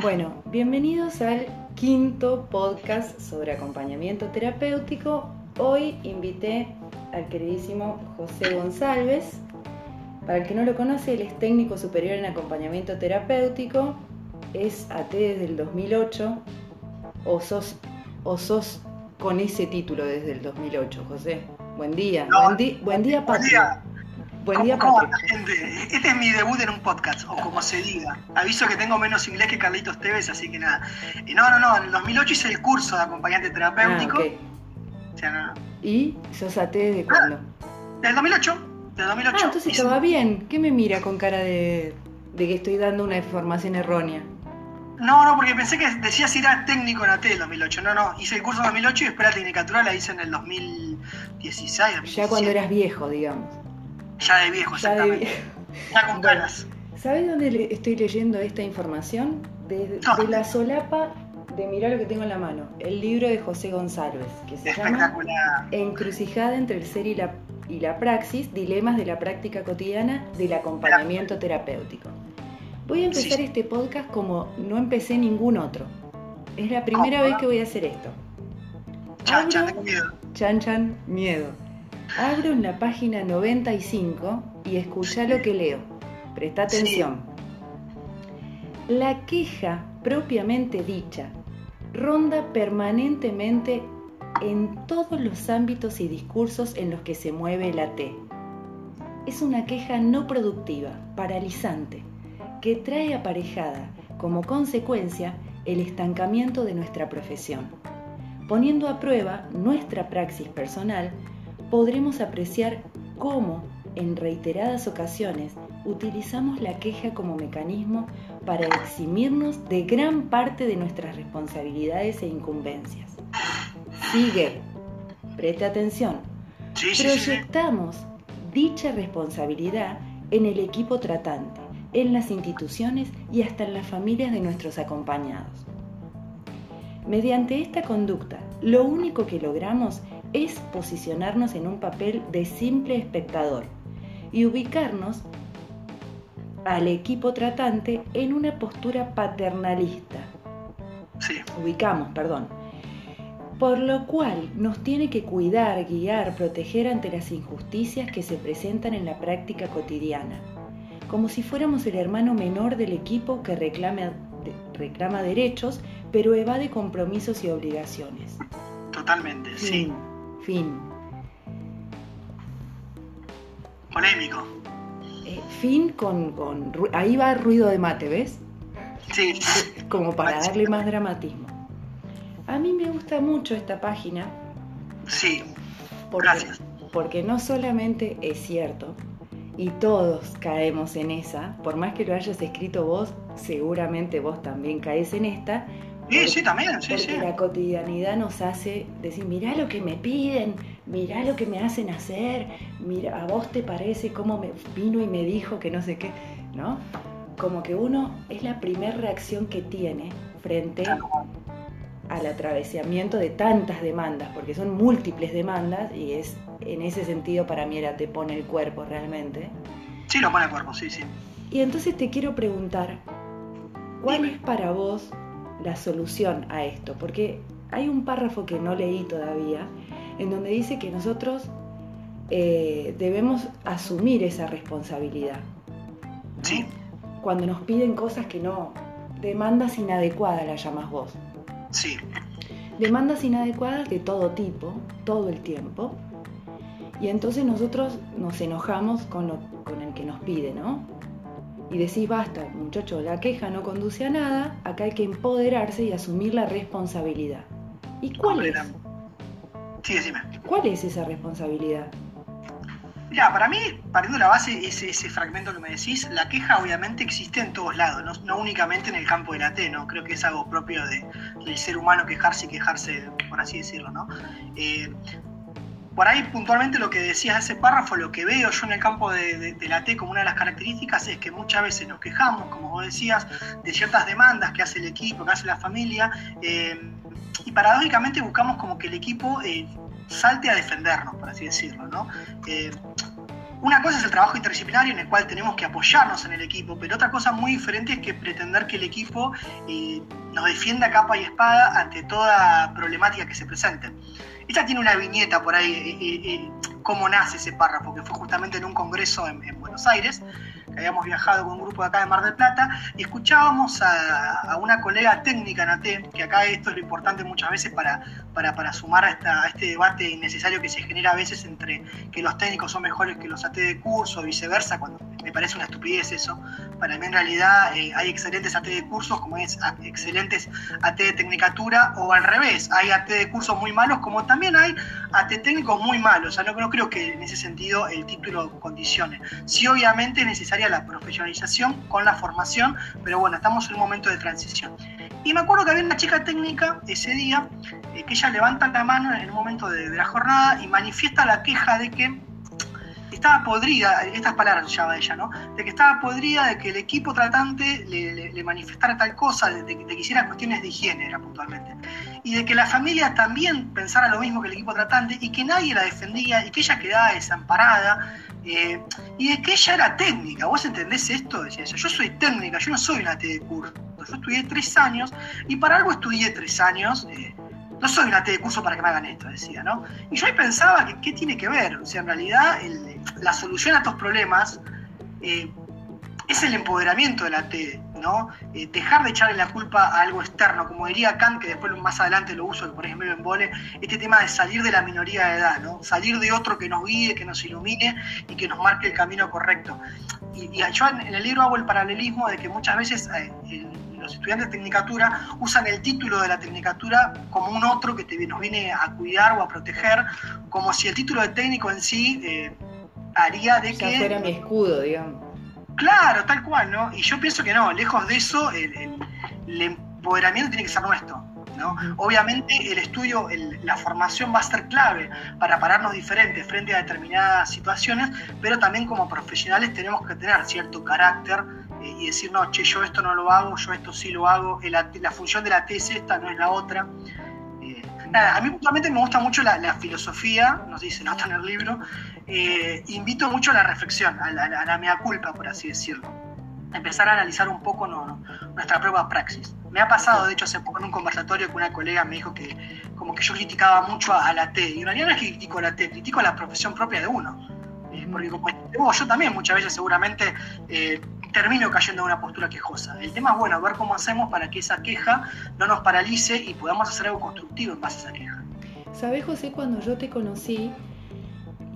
Bueno, bienvenidos al quinto podcast sobre acompañamiento terapéutico. Hoy invité al queridísimo José González. Para el que no lo conoce, él es técnico superior en acompañamiento terapéutico, es AT desde el 2008, o sos, o sos con ese título desde el 2008, José. Buen día, buen, di- buen día, Patria. Buen día, ¿Cómo Patria. anda, gente? Este es mi debut en un podcast, o como se diga. Aviso que tengo menos inglés que Carlitos Tevez, así que nada. Y no, no, no, en el 2008 hice el curso de acompañante Ah, terapéutico. ok. O sea, no, no. ¿Y sos AT desde cuándo? Del 2008, del 2008. Ah, entonces Hice- estaba bien. ¿Qué me mira con cara de, de que estoy dando una información errónea? No, no, porque pensé que decía si era técnico en AT del 2008. No, no, hice el curso en 2008 y después la tecnicatura la hice en el 2016, 2017. Ya cuando eras viejo, digamos. Ya de viejo, Ya de exactamente. viejo. Ya con Bueno. ¿Sabes dónde le- estoy leyendo esta información? De, No. de la solapa de Mirá lo que tengo en la mano. El libro de José González, que se llama. Encrucijada entre el ser y la, y la praxis, dilemas de la práctica cotidiana del acompañamiento terapéutico. Voy a empezar Sí. este podcast como no empecé ningún otro. Es la primera ¿Cómo? vez que voy a hacer esto. Chan, chan, Abro- miedo. Chan Chan Miedo. Abro en la página 95 y escucha lo que leo. Presta Sí. atención. La queja propiamente dicha ronda permanentemente en todos los ámbitos y discursos en los que se mueve la T. Es una queja no productiva, paralizante, que trae aparejada como consecuencia el estancamiento de nuestra profesión. Poniendo a prueba nuestra praxis personal, podremos apreciar cómo, en reiteradas ocasiones, utilizamos la queja como mecanismo para eximirnos de gran parte de nuestras responsabilidades e incumbencias. Sigue, preste atención, Sí, sí, sí, sí. proyectamos dicha responsabilidad en el equipo tratante, en las instituciones y hasta en las familias de nuestros acompañados. Mediante esta conducta, lo único que logramos es posicionarnos en un papel de simple espectador y ubicarnos al equipo tratante en una postura paternalista. Sí. Ubicamos, perdón. Por lo cual nos tiene que cuidar, guiar, proteger ante las injusticias que se presentan en la práctica cotidiana, como si fuéramos el hermano menor del equipo que reclama, reclama derechos, pero evade compromisos y obligaciones. Totalmente, sí. Fin. Polémico. Eh, fin con, con Ahí va ruido de mate, ¿ves? Sí. Como para darle más dramatismo. A mí me gusta mucho esta página Sí. porque, Gracias. porque no solamente es cierto, y todos caemos en esa, por más que lo hayas escrito vos, seguramente vos también caes en esta, Sí, sí, también, sí, sí. la cotidianidad nos hace decir, mirá lo que me piden, mirá lo que me hacen hacer, mira, a vos te parece cómo me vino y me dijo que no sé qué, ¿no? Como que uno es la primera reacción que tiene frente al atravesamiento de tantas demandas, porque son múltiples demandas y es en ese sentido para mí era te pone el cuerpo realmente. Sí, lo pone el cuerpo, sí, sí. Y entonces te quiero preguntar, ¿cuál Dime. es para vos la solución a esto? Porque hay un párrafo que no leí todavía, en donde dice que nosotros eh, debemos asumir esa responsabilidad. Sí. Cuando nos piden cosas que no, demandas inadecuadas las llamas vos. Sí. Demandas inadecuadas de todo tipo, todo el tiempo. Y entonces nosotros nos enojamos con, lo, con el que nos pide, ¿no? Y decís, basta, muchacho, la queja no conduce a nada, acá hay que empoderarse y asumir la responsabilidad. ¿Y cuál es? Sí, decime. ¿Cuál es esa responsabilidad? Mira, para mí, partiendo de la base, ese, ese fragmento que me decís, la queja obviamente existe en todos lados, no, no únicamente en el campo de la T, ¿no? Creo que es algo propio de- del ser humano quejarse y quejarse, por así decirlo, ¿no? Eh, por ahí puntualmente lo que decías de ese párrafo, lo que veo yo en el campo de la T como una de las características es que muchas veces nos quejamos, como vos decías, de ciertas demandas que hace el equipo, que hace la familia, eh, y paradójicamente buscamos como que el equipo eh, salte a defendernos, por así decirlo, ¿no? Eh, una cosa es el trabajo interdisciplinario en el cual tenemos que apoyarnos en el equipo, pero otra cosa muy diferente es que pretender que el equipo eh, nos defienda capa y espada ante toda problemática que se presente. Esta tiene una viñeta por ahí, eh, eh, cómo nace ese párrafo, que fue justamente en un congreso en Buenos Aires, habíamos viajado con un grupo de acá de Mar del Plata, y escuchábamos a, una colega técnica en AT, que acá esto es lo importante muchas veces para, para, sumar a, esta, este debate innecesario que se genera a veces entre que los técnicos son mejores que los AT de curso, viceversa, cuando me parece una estupidez eso. Para mí en realidad eh, hay excelentes AT de cursos como es excelentes AT de tecnicatura, o al revés, hay AT de cursos muy malos como también hay AT técnicos muy malos. O sea, no, no creo que en ese sentido el título condicione. Sí, obviamente es necesaria la profesionalización con la formación, pero bueno, estamos en un momento de transición. Y me acuerdo que había una chica técnica ese día, eh, que ella levanta la mano en un momento de, la jornada y manifiesta la queja de que estaba podrida, estas palabras llama ella, ¿no? De que estaba podrida de que el equipo tratante le, manifestara tal cosa, de, que hiciera cuestiones de higiene, era puntualmente. Y de que la familia también pensara lo mismo que el equipo tratante y que nadie la defendía y que ella quedaba desamparada eh, y de que ella era técnica. ¿Vos entendés esto? Decía Yo soy técnica, yo no soy una T de curso. Yo estudié tres años y para algo estudié tres años. Eh, no soy una T de curso para que me hagan esto, decía, ¿no? Y yo ahí pensaba que qué tiene que ver. O sea, en realidad la solución a estos problemas eh, es el empoderamiento de la T, ¿no? Eh, dejar de echarle la culpa a algo externo, como diría Kant, que después más adelante lo uso, por ejemplo, en Vole, este tema de salir de la minoría de edad, ¿no? Salir de otro que nos guíe, que nos ilumine y que nos marque el camino correcto. Y, yo en, el libro hago el paralelismo de que muchas veces eh, los estudiantes de tecnicatura usan el título de la tecnicatura como un otro que te, nos viene a cuidar o a proteger, como si el título de técnico en sí eh, haría de que... fuera mi escudo, digamos Claro, tal cual, ¿no? Y yo pienso que no, lejos de eso, el, empoderamiento tiene que ser nuestro. ¿no? Obviamente el estudio, la formación va a ser clave para pararnos diferentes frente a determinadas situaciones, pero también como profesionales tenemos que tener cierto carácter eh, y decir, no, che, yo esto no lo hago, yo esto sí lo hago, la, función de la T es esta, no es la otra. Eh, nada, a mí puntualmente me gusta mucho la, filosofía, nos dice, no está en el libro, eh, invito mucho a la reflexión, a la, mea culpa, por así decirlo. Empezar a analizar un poco nuestra propia praxis. Me ha pasado, de hecho, hace poco en un conversatorio que una colega me dijo que como que yo criticaba mucho a, la T. Y en realidad no es que critico a la T, critico a la profesión propia de uno. Eh, porque como yo también muchas veces seguramente eh, termino cayendo en una postura quejosa. El tema es, bueno, ver cómo hacemos para que esa queja no nos paralice y podamos hacer algo constructivo en base a esa queja. ¿Sabes, José, cuando yo te conocí,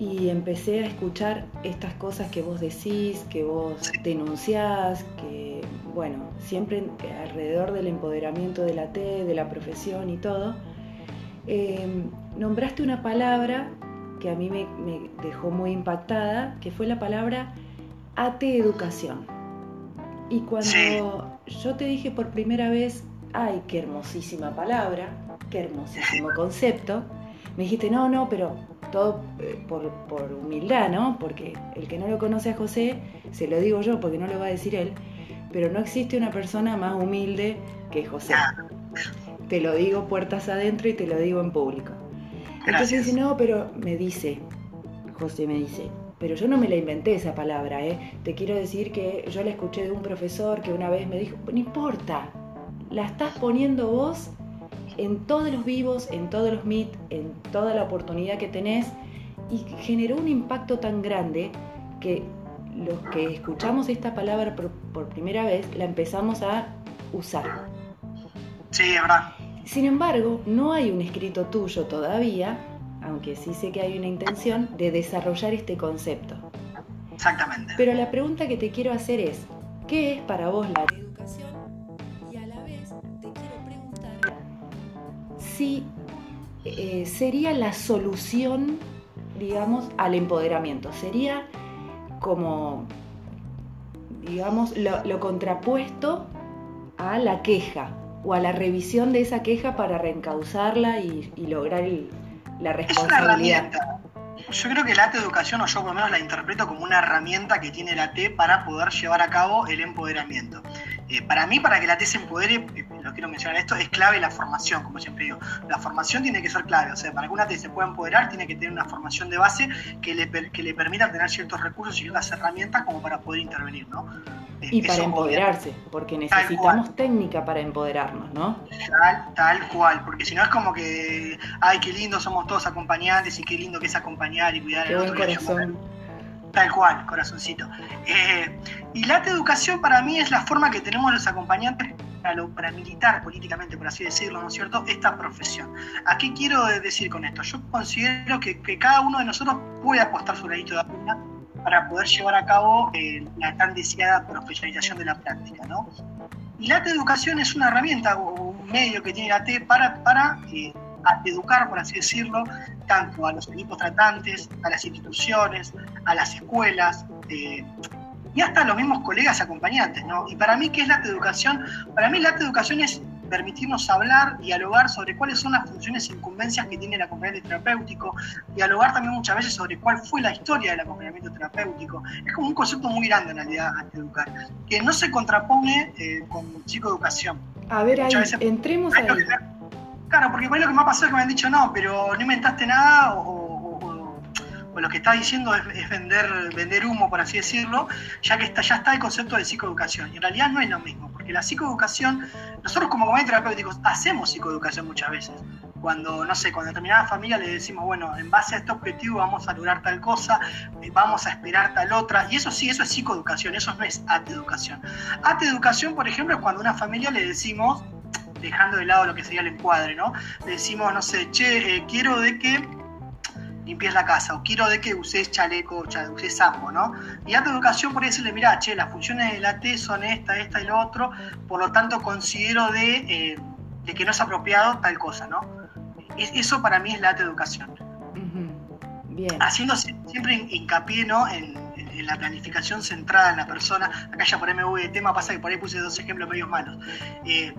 y empecé a escuchar estas cosas que vos decís, que vos denunciás, que, bueno, siempre alrededor del empoderamiento de la T, de la profesión y todo, em, nombraste una palabra que a mí me, dejó muy impactada, que fue la palabra AT Educación. Y cuando yo te dije por primera vez, ay, qué hermosísima palabra, qué hermosísimo concepto, me dijiste, no, no, pero todo eh, por, humildad, ¿no? Porque el que no lo conoce a José, se lo digo yo porque no lo va a decir él, pero no existe una persona más humilde que José. Te lo digo puertas adentro y te lo digo en público. Entonces dice, no, pero me dice, José me dice, pero yo no me la inventé esa palabra, ¿eh? Te quiero decir que yo la escuché de un profesor que una vez me dijo, no importa, la estás poniendo vos en todos los vivos, en todos los meet, en toda la oportunidad que tenés y generó un impacto tan grande que los que escuchamos esta palabra por, primera vez la empezamos a usar. Sí, verdad. Sin embargo, no hay un escrito tuyo todavía, aunque sí sé que hay una intención, de desarrollar este concepto. Exactamente. Pero la pregunta que te quiero hacer es, ¿qué es para vos la eh, sería la solución, digamos, al empoderamiento. Sería como, digamos, lo, contrapuesto a la queja o a la revisión de esa queja para reencauzarla y, lograr la responsabilidad. Yo creo que la T educación, o yo por lo menos la interpreto como una herramienta que tiene la T para poder llevar a cabo el empoderamiento. Eh, para mí, para que la T se empodere, eh, no quiero mencionar esto, es clave la formación, como siempre digo. La formación tiene que ser clave, o sea, para que una te se pueda empoderar, tiene que tener una formación de base que le, que le permita tener ciertos recursos y ciertas herramientas como para poder intervenir, ¿no? Y para empoderarse, porque necesitamos técnica para empoderarnos, ¿no? Tal, tal cual, porque si no es como que, ay, qué lindo somos todos acompañantes y qué lindo que es acompañar y cuidar el otro. Corazón. Tal cual, corazoncito. Eh, y la educación para mí es la forma que tenemos los acompañantes para, militar políticamente, por así decirlo, ¿no es cierto?, esta profesión. ¿A qué quiero decir con esto? Yo considero que, cada uno de nosotros puede apostar su granito de arena para poder llevar a cabo eh, la tan deseada profesionalización de la práctica, ¿no? Y la educación es una herramienta o un medio que tiene la T para, para eh, educar, por así decirlo, tanto a los equipos tratantes, a las instituciones, a las escuelas, eh, y hasta los mismos colegas acompañantes, ¿no? Y para mí, ¿qué es la educación? Para mí la educación es permitirnos hablar, dialogar sobre cuáles son las funciones e incumbencias que tiene el acompañamiento terapéutico, dialogar también muchas veces sobre cuál fue la historia del acompañamiento terapéutico. Es como un concepto muy grande en realidad ante educar, que no se contrapone eh, con psicoeducación. A ver, ahí, entremos ahí. claro, porque por lo que me ha pasado es que me han dicho, no, pero no inventaste nada o lo que está diciendo es, vender, vender humo, por así decirlo, ya que está, ya está el concepto de psicoeducación. Y en realidad no es lo mismo, porque la psicoeducación, nosotros como comunidad terapéuticos hacemos psicoeducación muchas veces. Cuando, no sé, cuando determinada familia le decimos, bueno, en base a este objetivo vamos a lograr tal cosa, eh, vamos a esperar tal otra, y eso sí, eso es psicoeducación, eso no es ateducación. Ateducación, por ejemplo, es cuando a una familia le decimos, dejando de lado lo que sería el encuadre, ¿no? Le decimos, no sé, che, eh, quiero de que limpies la casa, o quiero de que uses chaleco, uses sapo, ¿no? Y tu educación por decirle, mira, che, las funciones de la T son esta, esta y lo otro, por lo tanto considero de, eh, de que no es apropiado tal cosa, ¿no? eso para mí es la educación. Bien. Haciendo siempre hincapié, ¿no? En, la planificación centrada en la persona. Acá ya por ahí me voy de tema, pasa que por ahí puse dos ejemplos medios malos. Eh,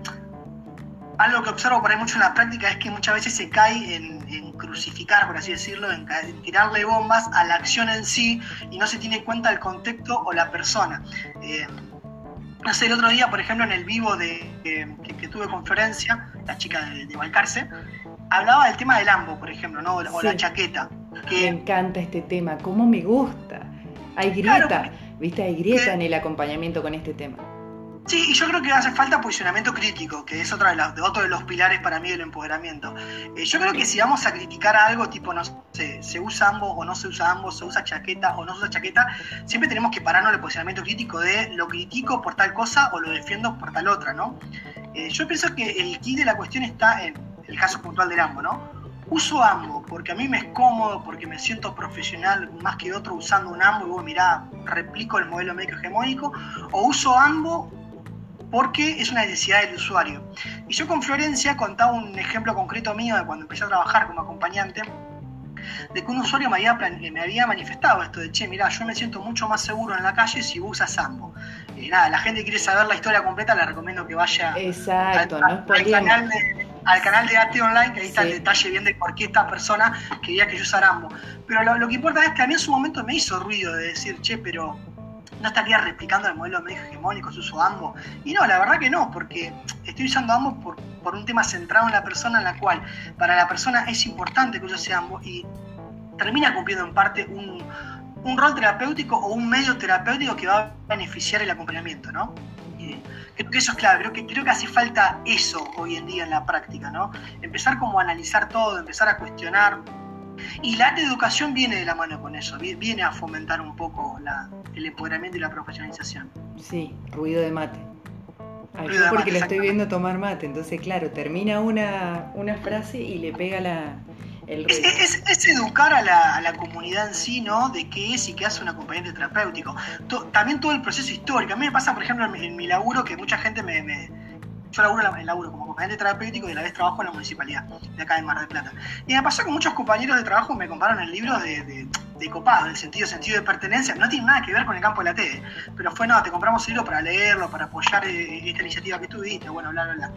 algo que observo por ahí mucho en la práctica es que muchas veces se cae en, crucificar, por así decirlo, en, tirarle bombas a la acción en sí y no se tiene en cuenta el contexto o la persona. Eh, no sé, el otro día, por ejemplo, en el vivo de, que, tuve con Florencia, la chica de, de Valcarce, hablaba del tema del ambo, por ejemplo, ¿no? o la chaqueta. Me encanta este tema, cómo me gusta. Hay grieta, ¿viste? Hay grieta en el acompañamiento con este tema. Sí, y yo creo que hace falta posicionamiento crítico, que es otra de otro de los pilares para mí del empoderamiento. Eh, yo creo que si vamos a criticar algo, tipo, no sé, se usa ambos o no se usa ambos, se usa chaqueta o no se usa chaqueta, siempre tenemos que pararnos el posicionamiento crítico de lo critico por tal cosa o lo defiendo por tal otra, ¿no? Eh, yo pienso que el key de la cuestión está en el caso puntual del ambos, ¿no? Uso ambos porque a mí me es cómodo, porque me siento profesional más que otro usando un ambo y voy, mirá, replico el modelo médico hegemónico, o uso ambos porque es una necesidad del usuario. Y yo con Florencia contaba un ejemplo concreto mío de cuando empecé a trabajar como acompañante, de que un usuario me había, me había manifestado esto de, che, mira, yo me siento mucho más seguro en la calle si usas Sambo. Y nada, la gente quiere saber la historia completa, le recomiendo que vaya Exacto, al, canal de, al canal de AT Online, que ahí está el detalle bien de por qué esta persona quería que yo usara Ambo. Pero lo, lo que importa es que a mí en su momento me hizo ruido de decir, che, pero no estaría replicando el modelo médico hegemónico, su uso ambos. Y no, la verdad que no, porque estoy usando ambos por, por, un tema centrado en la persona, en la cual para la persona es importante que use ambos y termina cumpliendo en parte un, un rol terapéutico o un medio terapéutico que va a beneficiar el acompañamiento, ¿no? creo que eso es clave, creo que, creo que hace falta eso hoy en día en la práctica, ¿no? Empezar como a analizar todo, empezar a cuestionar, y la educación viene de la mano con eso, viene a fomentar un poco el empoderamiento y la profesionalización. Sí, ruido de mate. yo porque lo estoy viendo tomar mate, entonces claro, termina una, frase y le pega la, el es, es, educar a la, a la, comunidad en sí, ¿no? De qué es y qué hace un acompañante terapéutico. también todo el proceso histórico. A mí me pasa, por ejemplo, en, mi laburo que mucha gente me yo laburo, en laburo como acompañante terapéutico y a la vez trabajo en la municipalidad de acá de Mar del Plata. Y me pasó que muchos compañeros de trabajo me compraron el libro de, de, de copado, el sentido, sentido de pertenencia. No tiene nada que ver con el campo de la TED, pero fue, no, te compramos el libro para leerlo, para apoyar eh, esta iniciativa que tuviste, bueno, bla, bla, bla.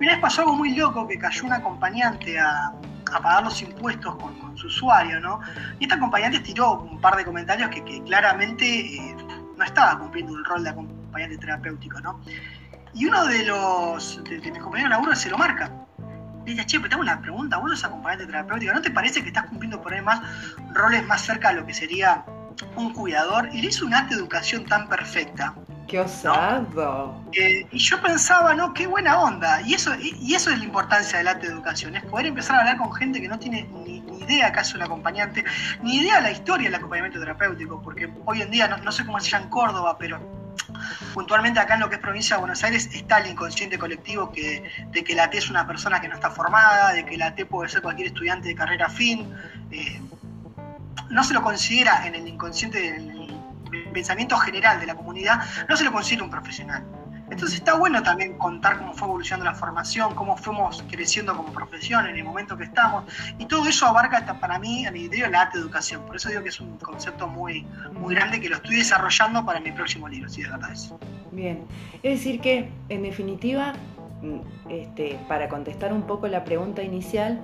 Una vez pasó algo muy loco que cayó un acompañante a, a pagar los impuestos con, su usuario, ¿no? Y esta acompañante tiró un par de comentarios que, claramente eh, no estaba cumpliendo el rol de acompañante terapéutico, ¿no? Y uno de los de, mis compañeros de laburo se lo marca. Le dice, che, pero te hago una pregunta, vos sos acompañante terapéutica, ¿no te parece que estás cumpliendo por ahí más roles más cerca de lo que sería un cuidador? Y le hizo una educación tan perfecta. ¡Qué osado! y yo pensaba, ¿no? ¡Qué buena onda! Y eso, y, eso es la importancia del arte de educación, es poder empezar a hablar con gente que no tiene ni, idea acaso un acompañante, ni idea de la historia del acompañamiento terapéutico, porque hoy en día, no, no sé cómo se llama en Córdoba, pero puntualmente acá en lo que es provincia de Buenos Aires está el inconsciente colectivo que, de que la T es una persona que no está formada, de que la T puede ser cualquier estudiante de carrera fin. Eh, no se lo considera en el inconsciente, en el pensamiento general de la comunidad, no se lo considera un profesional. Entonces está bueno también contar cómo fue evolucionando la formación, cómo fuimos creciendo como profesión en el momento que estamos. Y todo eso abarca hasta para mí, a mi idea, la arte educación. Por eso digo que es un concepto muy, muy grande que lo estoy desarrollando para mi próximo libro, si de verdad es. Bien, es decir que en definitiva, mm, este, para contestar un poco la pregunta inicial,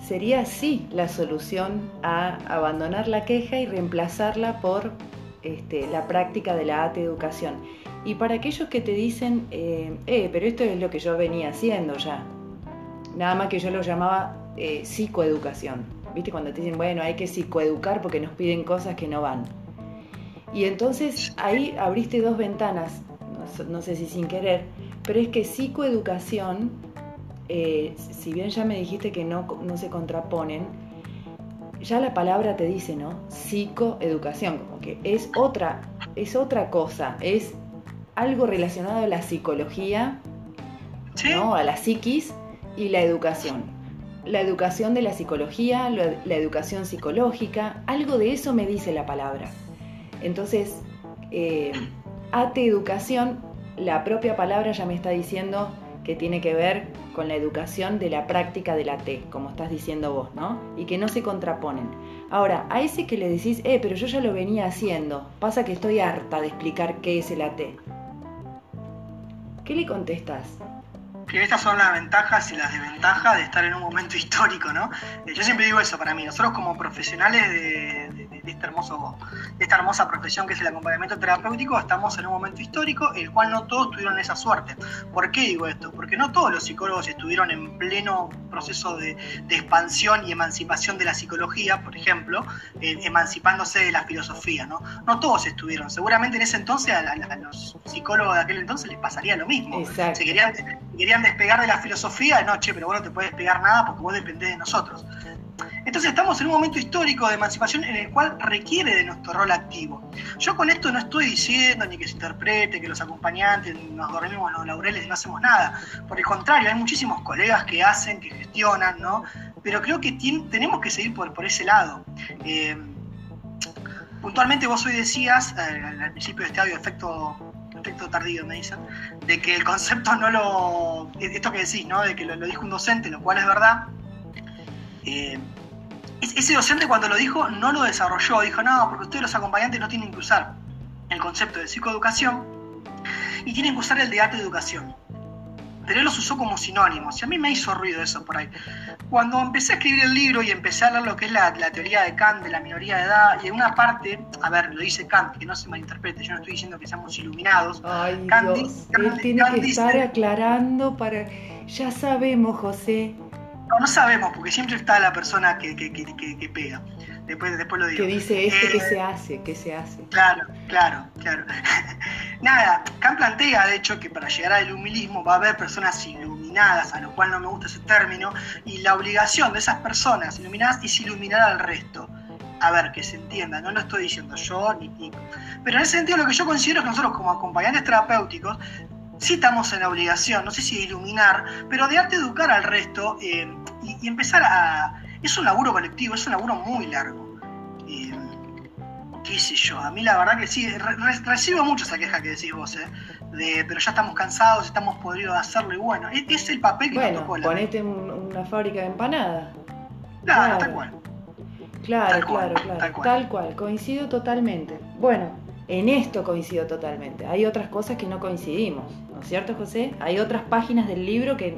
sería sí la solución a abandonar la queja y reemplazarla por este, la práctica de la arte educación. Y para aquellos que te dicen, eh, eh, pero esto es lo que yo venía haciendo ya, nada más que yo lo llamaba eh, psicoeducación. ¿Viste? Cuando te dicen, bueno, hay que psicoeducar porque nos piden cosas que no van. Y entonces ahí abriste dos ventanas, no, sé si sin querer, pero es que psicoeducación, si bien ya me dijiste que no, no se contraponen, ya la palabra te dice, ¿no? Psicoeducación, como que es otra, es otra cosa, es algo relacionado a la psicología, ¿no? a la psiquis y la educación. La educación de la psicología, la, educación psicológica, algo de eso me dice la palabra. Entonces, eh, ate educación, la propia palabra ya me está diciendo que tiene que ver con la educación de la práctica de la T, como estás diciendo vos, ¿no? Y que no se contraponen. Ahora, a ese que le decís, eh, pero yo ya lo venía haciendo, pasa que estoy harta de explicar qué es el AT. ¿Qué le contestas? Que estas son las ventajas y las desventajas de estar en un momento histórico, ¿no? Eh, yo siempre digo eso para mí, nosotros como profesionales de, este hermoso, de esta hermosa profesión que es el acompañamiento terapéutico, estamos en un momento histórico, el cual no todos tuvieron esa suerte. ¿Por qué digo esto? Porque no todos los psicólogos estuvieron en pleno proceso de, expansión y emancipación de la psicología, por ejemplo, eh, emancipándose de la filosofía, ¿no? No todos estuvieron. Seguramente en ese entonces a, los psicólogos de aquel entonces les pasaría lo mismo. Si querían, querían despegar de la filosofía, no, che, pero vos no te puedes despegar nada porque vos dependés de nosotros. Entonces estamos en un momento histórico de emancipación en el cual requiere de nuestro rol activo. Yo con esto no estoy diciendo ni que se interprete, que los acompañantes nos dormimos en los laureles y no hacemos nada. Por el contrario, hay muchísimos colegas que hacen, que gestionan, ¿no? Pero creo que tenemos que seguir por, ese lado. Eh, puntualmente vos hoy decías, eh, al principio de este audio, efecto efecto tardío, me dicen, de que el concepto no lo. Esto que decís, ¿no? De que lo, dijo un docente, lo cual es verdad. Eh, ese docente cuando lo dijo no lo desarrolló, dijo, no, porque ustedes los acompañantes no tienen que usar el concepto de psicoeducación y tienen que usar el de arte de educación. Pero él los usó como sinónimos y a mí me hizo ruido eso por ahí. Cuando empecé a escribir el libro y empecé a hablar lo que es la, teoría de Kant, de la minoría de edad, y en una parte, a ver, lo dice Kant, que no se malinterprete, yo no estoy diciendo que seamos iluminados. Ay, Kant, Dios, él tiene que estar aclarando para... Ya sabemos, José, no, no sabemos, porque siempre está la persona que, pega. Después, después lo digo. Que dice este que se hace, que se hace. Claro, claro, claro. Nada, Kant plantea, de hecho, que para llegar al iluminismo va a haber personas iluminadas, a lo cual no me gusta ese término, y la obligación de esas personas iluminadas es iluminar al resto. A ver, que se entienda, no lo estoy diciendo yo ni, ni... Pero en ese sentido lo que yo considero es que nosotros como acompañantes terapéuticos sí estamos en la obligación, no sé si de iluminar, pero de arte educar al resto eh, y, empezar a... Es un laburo colectivo, es un laburo muy largo. Eh, qué sé yo, a mí la verdad que sí, recibo mucho esa queja que decís vos, eh, de, pero ya estamos cansados, estamos podridos de hacerlo y bueno, es, es el papel que bueno, tocó. ponete una fábrica de empanadas. Claro, tal cual. Claro, claro, claro, tal cual, coincido totalmente. Bueno, en esto coincido totalmente. Hay otras cosas que no coincidimos, ¿no es cierto, José? Hay otras páginas del libro que...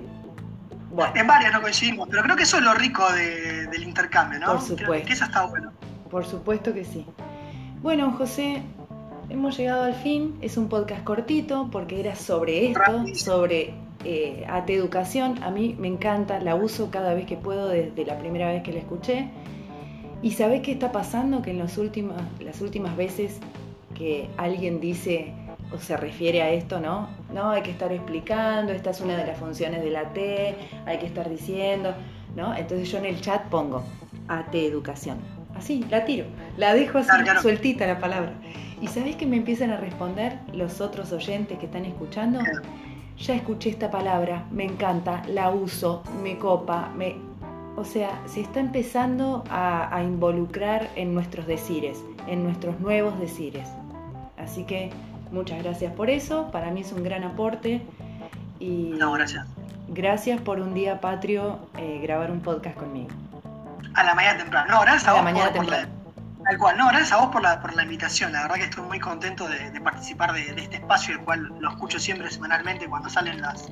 Bueno. En varias no coincidimos, pero creo que eso es lo rico del intercambio, ¿no? Por supuesto. que eso está bueno. Por supuesto que sí. Bueno, José, hemos llegado al fin. Es un podcast cortito porque era sobre esto, sobre eh, AT Educación. A mí me encanta, la uso cada vez que puedo desde la primera vez que la escuché. ¿Y sabés qué está pasando? Que en los últimos, las últimas veces que alguien dice o se refiere a esto, ¿no? No, hay que estar explicando, esta es una de las funciones de la T, hay que estar diciendo, ¿no? Entonces yo en el chat pongo AT Educación. Así, la tiro, la dejo así, sueltita la palabra. ¿Y sabés que me empiezan a responder los otros oyentes que están escuchando? Ya escuché esta palabra, me encanta, la uso, me copa, me... O sea, se está empezando a, a involucrar en nuestros decires, en nuestros nuevos decires. Así que Muchas gracias por eso, para mí es un gran aporte. Y no, gracias. Gracias por un día patrio eh, grabar un podcast conmigo. A la mañana temprano. No, gracias a, vos por, la, tal cual. No, gracias a vos por la, por la invitación. La verdad que estoy muy contento de, participar de, este espacio, el cual lo escucho siempre semanalmente cuando salen las,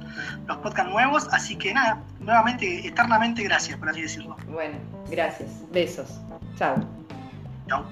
los podcasts nuevos. Así que nada, nuevamente, eternamente gracias, por así decirlo. Bueno, gracias. Besos. Chao. Chao.